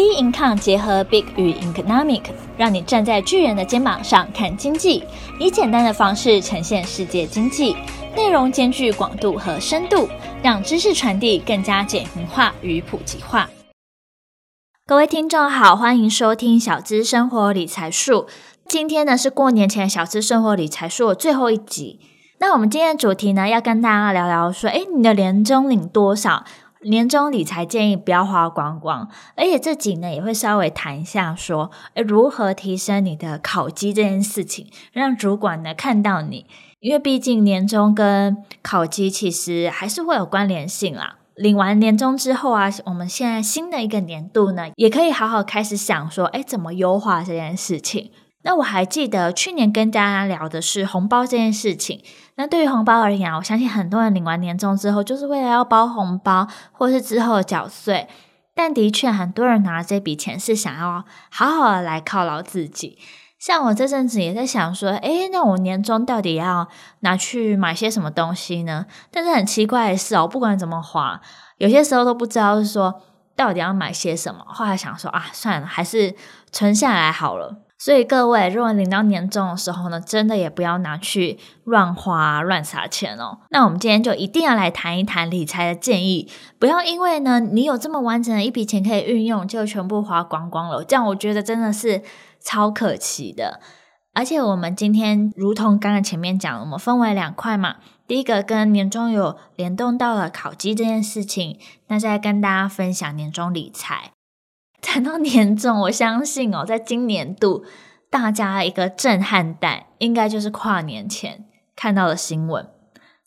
B Income 结合 Big 与 Economic，让你站在巨人的肩膀上看经济，以简单的方式呈现世界经济，内容兼具广度和深度，让知识传递更加简明化与普及化。各位听众好，欢迎收听小资生活理财术。今天呢是过年前小资生活理财术的最后一集。那我们今天的主题呢，要跟大家聊聊说，诶，你的年终领多少？年终理财建议不要花光光，而且这集呢也会稍微谈一下说，诶，如何提升你的考绩这件事情，让主管呢看到你，因为毕竟年终跟考绩其实还是会有关联性啦。领完年终之后啊，我们现在新的一个年度呢，也可以好好开始想说，诶，怎么优化这件事情。那我还记得去年跟大家聊的是红包这件事情。那对于红包而言，我相信很多人领完年终之后，就是为了要包红包，或是之后缴税。但的确，很多人拿这笔钱是想要好好的来犒劳自己。像我这阵子也在想说，诶，那我年终到底要拿去买些什么东西呢？但是很奇怪的是哦，不管怎么花，有些时候都不知道是说到底要买些什么。后来想说啊，算了，还是存下来好了。所以各位，如果领到年终的时候呢，真的也不要拿去乱花、乱撒钱哦。那我们今天就一定要来谈一谈理财的建议，不要因为呢你有这么完整的一笔钱可以运用，就全部花光光了。这样我觉得真的是超可惜的。而且我们今天如同刚刚前面讲，我们分为两块嘛，第一个跟年终有联动到了考绩这件事情，那再跟大家分享年终理财。谈到年终，我相信哦，在今年度大家一个震撼弹，应该就是跨年前看到的新闻：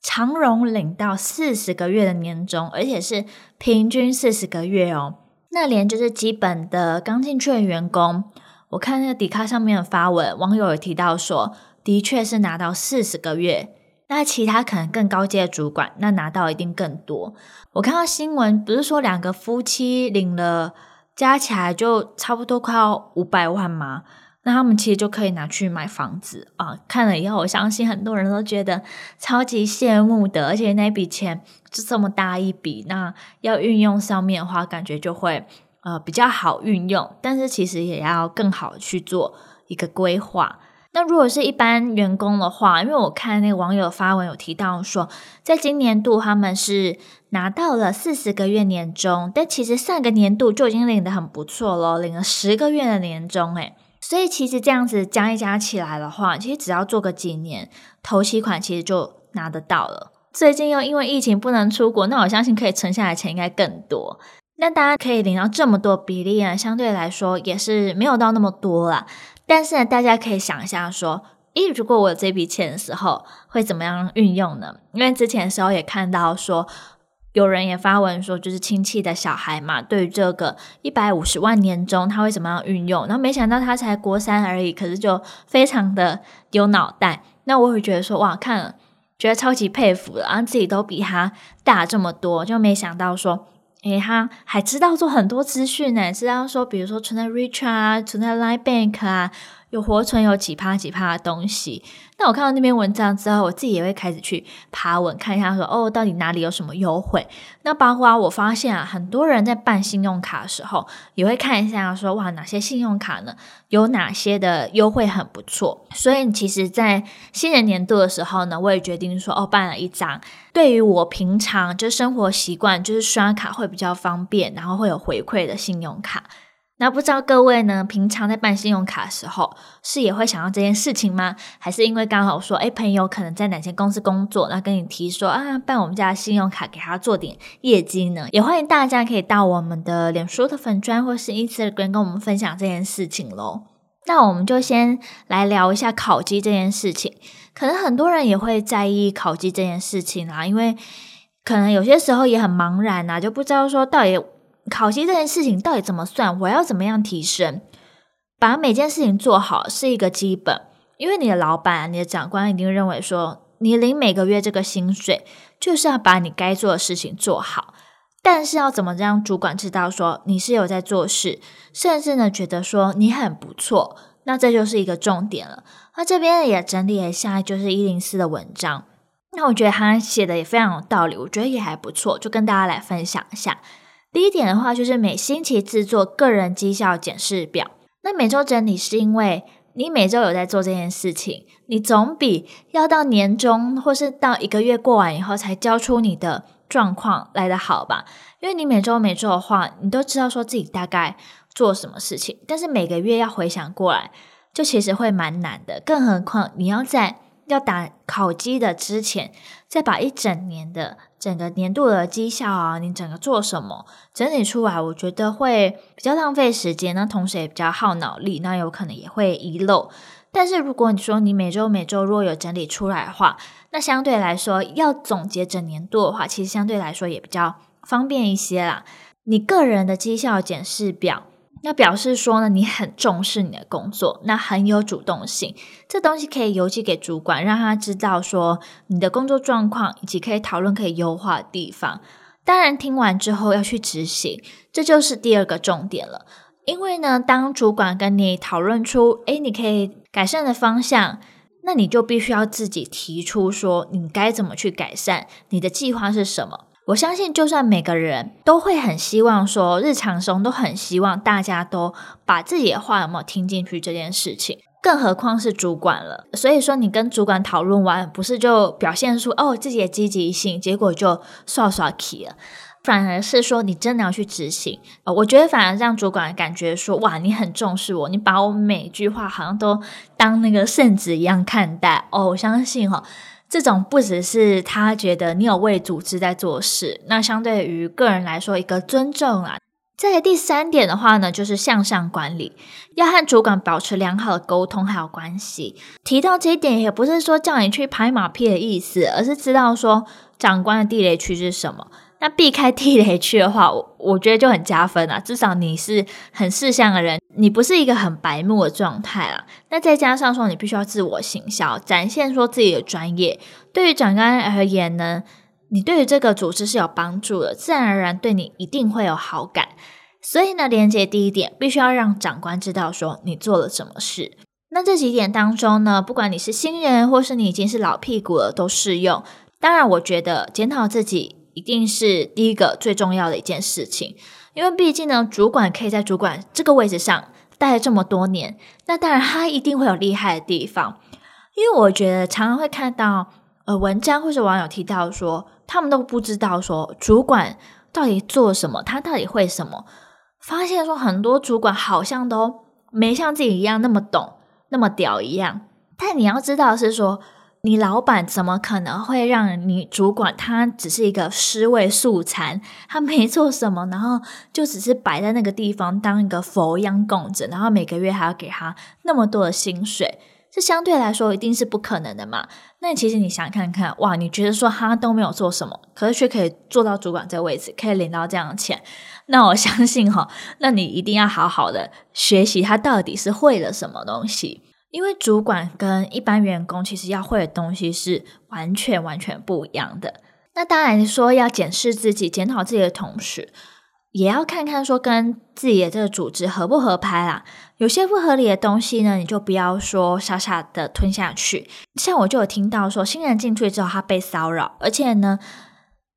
长荣领到四十个月的年终，而且是平均四十个月哦。那连就是基本的刚进去的员工，我看那个迪卡上面的发文，网友有提到说，的确是拿到四十个月。那其他可能更高阶的主管，那拿到一定更多。我看到新闻，不是说两个夫妻领了。加起来就差不多快要五百万嘛，那他们其实就可以拿去买房子啊。看了以后，我相信很多人都觉得超级羡慕的，而且那笔钱就这么大一笔，那要运用上面的话，感觉就会呃比较好运用，但是其实也要更好去做一个规划。那如果是一般员工的话，因为我看那个网友发文有提到说，在今年度他们是拿到了四十个月年终，但其实上个年度就已经领得很不错了，领了十个月的年终，诶，所以其实这样子加一加起来的话，其实只要做个几年，头期款其实就拿得到了。最近又因为疫情不能出国，那我相信可以存下来钱应该更多。那大家可以领到这么多比例啊，相对来说也是没有到那么多啦。但是呢，大家可以想一下，说，诶，如果我有这笔钱的时候，会怎么样运用呢？因为之前的时候也看到说，有人也发文说，就是亲戚的小孩嘛，对于这个一百五十万年终，他会怎么样运用？然后没想到他才国三而已，可是就非常的有脑袋。那我会觉得说，哇，看了觉得超级佩服的，然后自己都比他大这么多，就没想到说。诶，他还知道做很多资讯呢，知道说，比如说存在 Richard 啊，存在 Line Bank 啊。有活存有几趴几趴的东西，那我看到那篇文章之后，我自己也会开始去爬文看一下说，哦，到底哪里有什么优惠？那包括我发现啊，很多人在办信用卡的时候，也会看一下说，哇，哪些信用卡呢？有哪些的优惠很不错？所以其实，在新的年度的时候呢，我也决定说，哦，办了一张，对于我平常就生活习惯，就是刷卡会比较方便，然后会有回馈的信用卡。那不知道各位呢，平常在办信用卡的时候，是也会想到这件事情吗？还是因为刚好说，哎，朋友可能在哪间公司工作，那跟你提说啊，办我们家的信用卡给他做点业绩呢？也欢迎大家可以到我们的脸书的粉专或是 Instagram 跟我们分享这件事情喽。那我们就先来聊一下考绩这件事情。可能很多人也会在意考绩这件事情啊，因为可能有些时候也很茫然啊，就不知道说到底。考绩这件事情到底怎么算？我要怎么样提升？把每件事情做好是一个基本，因为你的老板、你的长官一定认为说，你领每个月这个薪水，就是要把你该做的事情做好。但是要怎么让主管知道说你是有在做事，甚至呢觉得说你很不错，那这就是一个重点了。那这边也整理了一下，就是一零四的文章，那我觉得他写的也非常有道理，我觉得也还不错，就跟大家来分享一下。第一点的话，就是每星期制作个人绩效检视表。那每周整理是因为你每周有在做这件事情，你总比要到年终或是到一个月过完以后才交出你的状况来得好吧？因为你每周每周的话，你都知道说自己大概做什么事情，但是每个月要回想过来，就其实会蛮难的。更何况你要在要打考绩的之前，再把一整年的整个年度的绩效啊，你整个做什么整理出来，我觉得会比较浪费时间，那同时也比较耗脑力，那有可能也会遗漏。但是如果你说你每周每周如果有整理出来的话，那相对来说要总结整年度的话，其实相对来说也比较方便一些啦。你个人的绩效检视表。那表示说呢，你很重视你的工作，那很有主动性。这东西可以邮寄给主管，让他知道说你的工作状况，以及可以讨论可以优化的地方。当然，听完之后要去执行，这就是第二个重点了。因为呢，当主管跟你讨论出，诶，你可以改善的方向，那你就必须要自己提出说，你该怎么去改善，你的计划是什么。我相信，就算每个人都会很希望说，日常中都很希望大家都把自己的话有没有听进去这件事情，更何况是主管了。所以说，你跟主管讨论完，不是就表现出哦自己的积极性，结果就刷刷气了，反而是说你真的要去执行。呃，我觉得反而让主管感觉说，哇，你很重视我，你把我每句话好像都当那个圣旨一样看待。哦，我相信哈。这种不只是他觉得你有为组织在做事，那相对于个人来说一个尊重啊。在第三点的话呢，就是向上管理，要和主管保持良好的沟通还有关系。提到这一点，也不是说叫你去拍马屁的意思，而是知道说长官的地雷区是什么。那避开地雷区的话，我我觉得就很加分啊。至少你是很识相的人，你不是一个很白目的状态啊。那再加上说，你必须要自我行销，展现说自己的专业。对于长官而言呢，你对于这个组织是有帮助的，自然而然对你一定会有好感。所以呢，连接第一点，必须要让长官知道说你做了什么事。那这几点当中呢，不管你是新人或是你已经是老屁股了，都适用。当然，我觉得检讨自己。一定是第一个最重要的一件事情，因为毕竟呢，主管可以在主管这个位置上待了这么多年，那当然他一定会有厉害的地方。因为我觉得常常会看到呃文章或者网友提到说，他们都不知道说主管到底做什么，他到底会什么，发现说很多主管好像都没像自己一样那么懂，那么屌一样。但你要知道是说。你老板怎么可能会让你主管？他只是一个尸位素餐，他没做什么，然后就只是摆在那个地方当一个佛一样供着，然后每个月还要给他那么多的薪水，这相对来说一定是不可能的嘛。那其实你想看看，哇，你觉得说他都没有做什么，可是却可以做到主管这位置，可以领到这样的钱，那我相信哈，那你一定要好好的学习他到底是会了什么东西。因为主管跟一般员工其实要会的东西是完全完全不一样的。那当然说要检视自己、检讨自己的同时，也要看看说跟自己的这个组织合不合拍啦。有些不合理的东西呢，你就不要说傻傻的吞下去。像我就有听到说，新人进去之后他被骚扰，而且呢，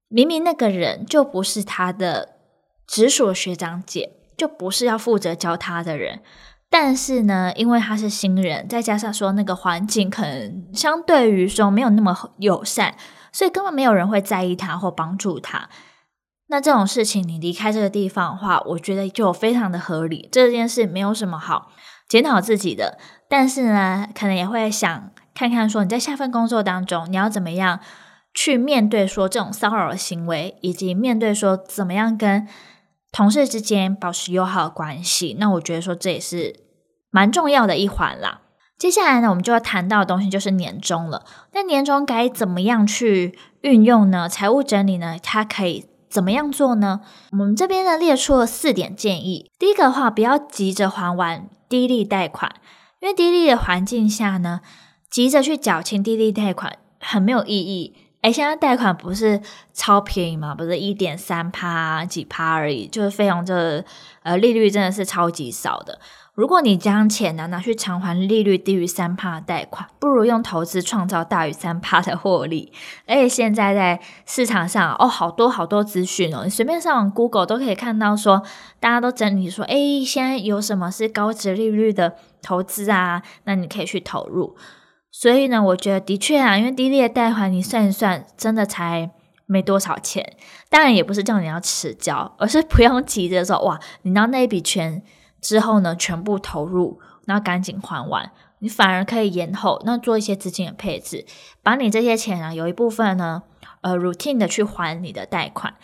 明明那个人就不是他的直属学长姐，就不是要负责教他的人。但是呢，因为他是新人，再加上说那个环境可能相对于说没有那么友善，所以根本没有人会在意他或帮助他。那这种事情，你离开这个地方的话，我觉得就非常的合理。这件事没有什么好检讨自己的，但是呢，可能也会想看看说你在下份工作当中，你要怎么样去面对说这种骚扰行为，以及面对说怎么样跟。同事之间保持友好的关系，那我觉得说这也是蛮重要的一环啦。接下来呢，我们就要谈到的东西就是年终了。那年终该怎么样去运用呢？财务整理呢，它可以怎么样做呢？我们这边呢列出了四点建议。第一个的话，不要急着还完低利贷款，因为低利的环境下呢，急着去缴清低利贷款很没有意义。诶，现在贷款不是超便宜吗？不是一点三趴几趴而已，就是费用这呃利率真的是超级少的。如果你将钱呢拿去偿还利率低于三趴的贷款，不如用投资创造大于三趴的获利。而且现在在市场上哦，好多好多资讯哦，你随便上网 Google 都可以看到说，大家都整理说，诶，现在有什么是高值利率的投资啊？那你可以去投入。所以呢，我觉得的确啊，因为低利的贷款你算一算，真的才没多少钱。当然也不是叫你要迟交，而是不用急着说哇，你拿那一笔钱。之后呢，全部投入，然后赶紧还完，你反而可以延后，那做一些资金的配置，把你这些钱啊，有一部分呢，呃，routine 的去还你的贷款，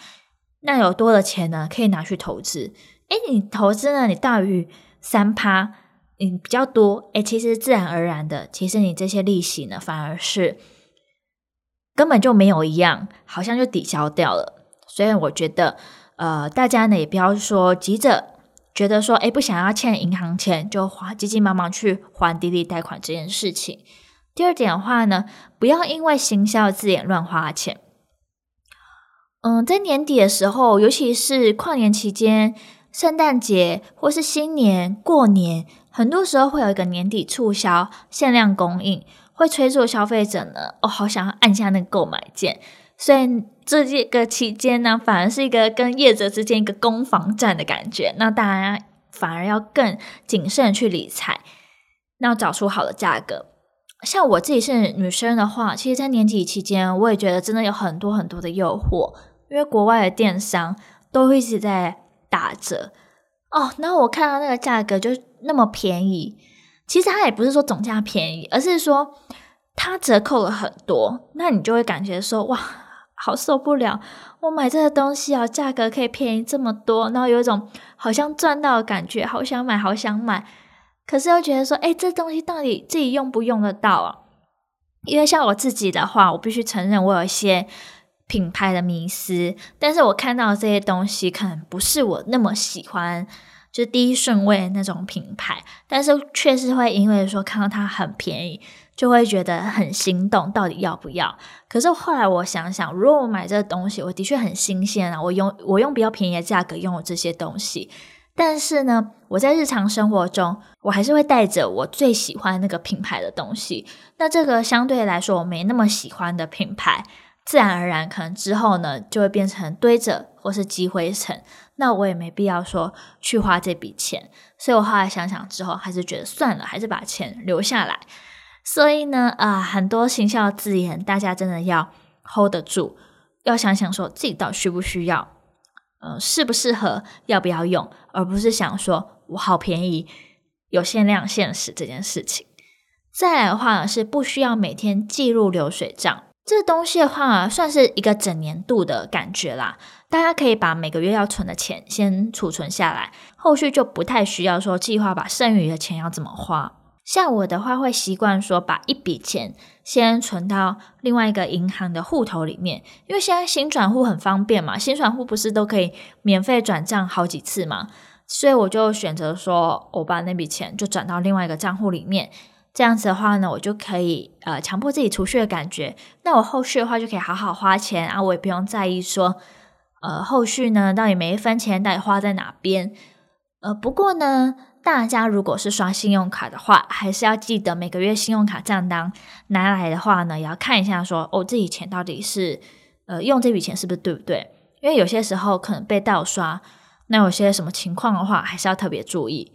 那有多的钱呢，可以拿去投资。诶，你投资呢，你大于三趴，你比较多，诶，其实自然而然的，其实你这些利息呢，反而是根本就没有一样，好像就抵消掉了。所以我觉得，呃，大家呢也不要说急着。觉得说，诶，不想要欠银行钱，就花急急忙忙去还低利贷款这件事情。第二点的话呢，不要因为行销字眼乱花钱。嗯，在年底的时候，尤其是跨年期间、圣诞节或是新年、过年，很多时候会有一个年底促销、限量供应，会催促消费者呢，哦，好想要按下那个购买键。所以这这个期间呢，反而是一个跟业者之间一个攻防战的感觉。那大家反而要更谨慎去理财，那要找出好的价格。像我自己是女生的话，其实，在年底期间，我也觉得真的有很多很多的诱惑，因为国外的电商都一直在打折哦。然后我看到那个价格就那么便宜，其实它也不是说总价便宜，而是说它折扣了很多，那你就会感觉说哇。好受不了！我买这个东西啊，价格可以便宜这么多，然后有一种好像赚到的感觉，好想买，好想买。可是又觉得说，诶，这东西到底自己用不用得到啊？因为像我自己的话，我必须承认我有一些品牌的迷思，但是我看到这些东西可能不是我那么喜欢，就是第一顺位那种品牌，但是确实会因为说看到它很便宜。就会觉得很心动，到底要不要？可是后来我想想，如果我买这个东西，我的确很新鲜啊，我用我用比较便宜的价格用这些东西，但是呢，我在日常生活中，我还是会带着我最喜欢那个品牌的东西。那这个相对来说我没那么喜欢的品牌，自然而然可能之后呢，就会变成堆着或是积灰尘。那我也没必要说去花这笔钱。所以我后来想想之后，还是觉得算了，还是把钱留下来。所以呢，啊、很多行销字眼，大家真的要 hold 得住，要想想说自己到底需不需要，呃，适不适合，要不要用，而不是想说我好便宜，有限量限时这件事情。再来的话呢，是不需要每天记录流水账，这东西的话，算是一个整年度的感觉啦。大家可以把每个月要存的钱先储存下来，后续就不太需要说计划把剩余的钱要怎么花。像我的话，会习惯说把一笔钱先存到另外一个银行的户头里面，因为现在新转户很方便嘛，新转户不是都可以免费转账好几次嘛，所以我就选择说，我把那笔钱就转到另外一个账户里面，这样子的话呢，我就可以呃强迫自己储蓄的感觉，那我后续的话就可以好好花钱啊，我也不用在意说，呃后续呢到底每一分钱到底花在哪边，呃不过呢。大家如果是刷信用卡的话，还是要记得每个月信用卡账单拿来的话呢，也要看一下说，哦，这笔钱到底是呃用这笔钱是不是对不对？因为有些时候可能被盗刷，那有些什么情况的话，还是要特别注意。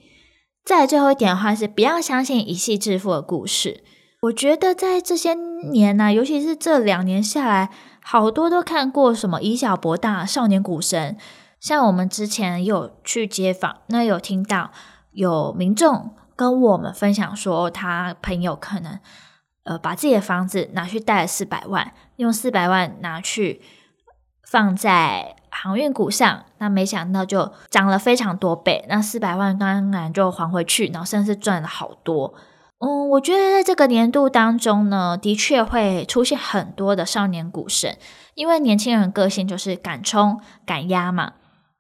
再来最后一点的话是，不要相信一夕致富的故事。我觉得在这些年呢、尤其是这两年下来，好多都看过什么以小博大、少年股神，像我们之前有去街访，那有听到。有民众跟我们分享说，他朋友可能呃把自己的房子拿去贷了四百万，用四百万拿去放在航运股上，那没想到就涨了非常多倍，那四百万当然就还回去，然后甚至赚了好多。嗯，我觉得在这个年度当中呢，的确会出现很多的少年股神，因为年轻人个性就是敢冲敢压嘛，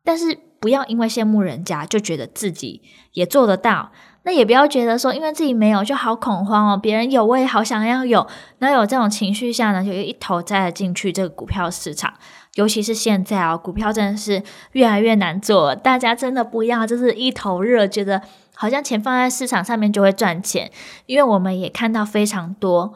但是。不要因为羡慕人家就觉得自己也做得到。那也不要觉得说，因为自己没有就好恐慌哦，别人有我也好想要有。那有这种情绪下呢，就一头栽进去这个股票市场。尤其是现在哦，股票真的是越来越难做，大家真的不要就是一头热，觉得好像钱放在市场上面就会赚钱。因为我们也看到非常多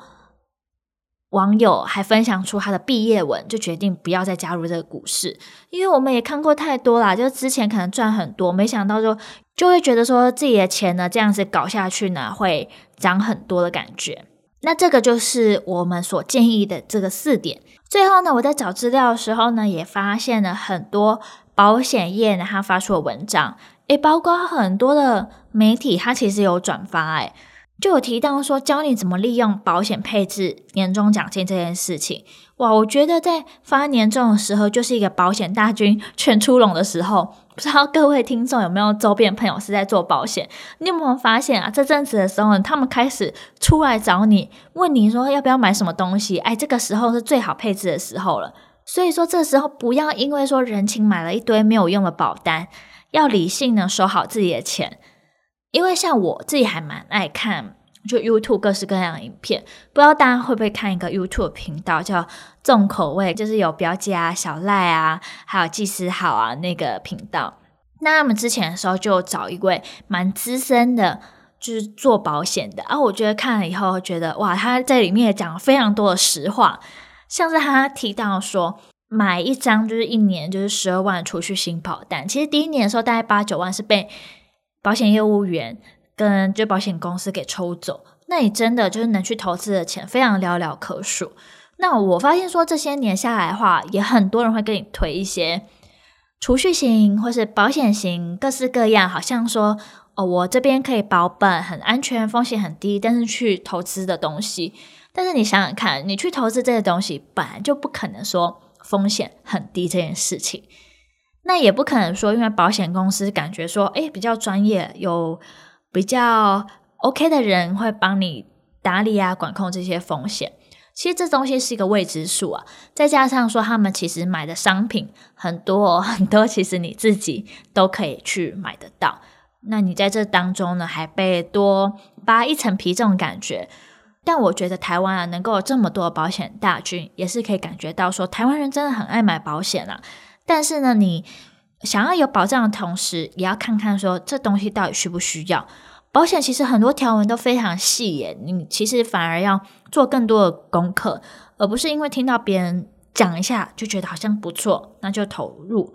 网友还分享出他的毕业文，就决定不要再加入这个股市。因为我们也看过太多啦，就之前可能赚很多，没想到就。就会觉得说自己的钱呢，这样子搞下去呢，会涨很多的感觉。那这个就是我们所建议的这个四点。最后呢，我在找资料的时候呢，也发现了很多保险业呢，他发出的文章，诶，包括很多的媒体，他其实有转发，诶，就有提到说教你怎么利用保险配置年终奖金这件事情。哇，我觉得在发年终的时候，就是一个保险大军 全出笼的时候。不知道各位听众有没有周边朋友是在做保险？你有没有发现啊？这阵子的时候，他们开始出来找你，问你说要不要买什么东西？哎，这个时候是最好配置的时候了。所以说，这时候不要因为说人情买了一堆没有用的保单，要理性的收好自己的钱。因为像我自己还蛮爱看。就 YouTube 各式各样的影片，不知道大家会不会看一个 YouTube 频道叫重口味，就是有表姐啊、小赖啊，还有技师好啊那个频道。那他们之前的时候就找一位蛮资深的，就是做保险的啊。我觉得看了以后觉得哇，他在里面也讲了非常多的实话，像是他提到说，买一张就是一年就是十二万储蓄型保单，其实第一年的时候大概八九万是被保险业务员。跟就保险公司给抽走，那你真的就是能去投资的钱非常寥寥可数。那我发现说这些年下来的话，也很多人会跟你推一些储蓄型或是保险型，各式各样，好像说哦，我这边可以保本，很安全，风险很低，但是去投资的东西。但是你想想看，你去投资这些东西，本来就不可能说风险很低这件事情，那也不可能说因为保险公司感觉说，诶，比较专业有。比较 OK 的人会帮你打理啊，管控这些风险。其实这东西是一个未知数啊，再加上说他们其实买的商品很多 很多，其实你自己都可以去买得到。那你在这当中呢，还被多扒一层皮这种感觉。但我觉得台湾啊，能够有这么多保险大军，也是可以感觉到说台湾人真的很爱买保险啊。但是呢，你。想要有保障的同时，也要看看说这东西到底需不需要。保险其实很多条文都非常细耶，你其实反而要做更多的功课，而不是因为听到别人讲一下就觉得好像不错，那就投入。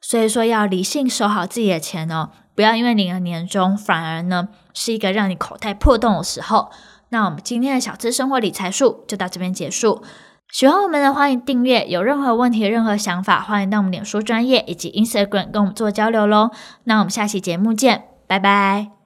所以说要理性守好自己的钱哦，不要因为领了年终，反而呢是一个让你口袋破洞的时候。那我们今天的小资生活理财术就到这边结束。喜欢我们的，欢迎订阅。有任何问题、任何想法，欢迎到我们脸书专业以及 Instagram 跟我们做交流喽。那我们下期节目见，拜拜。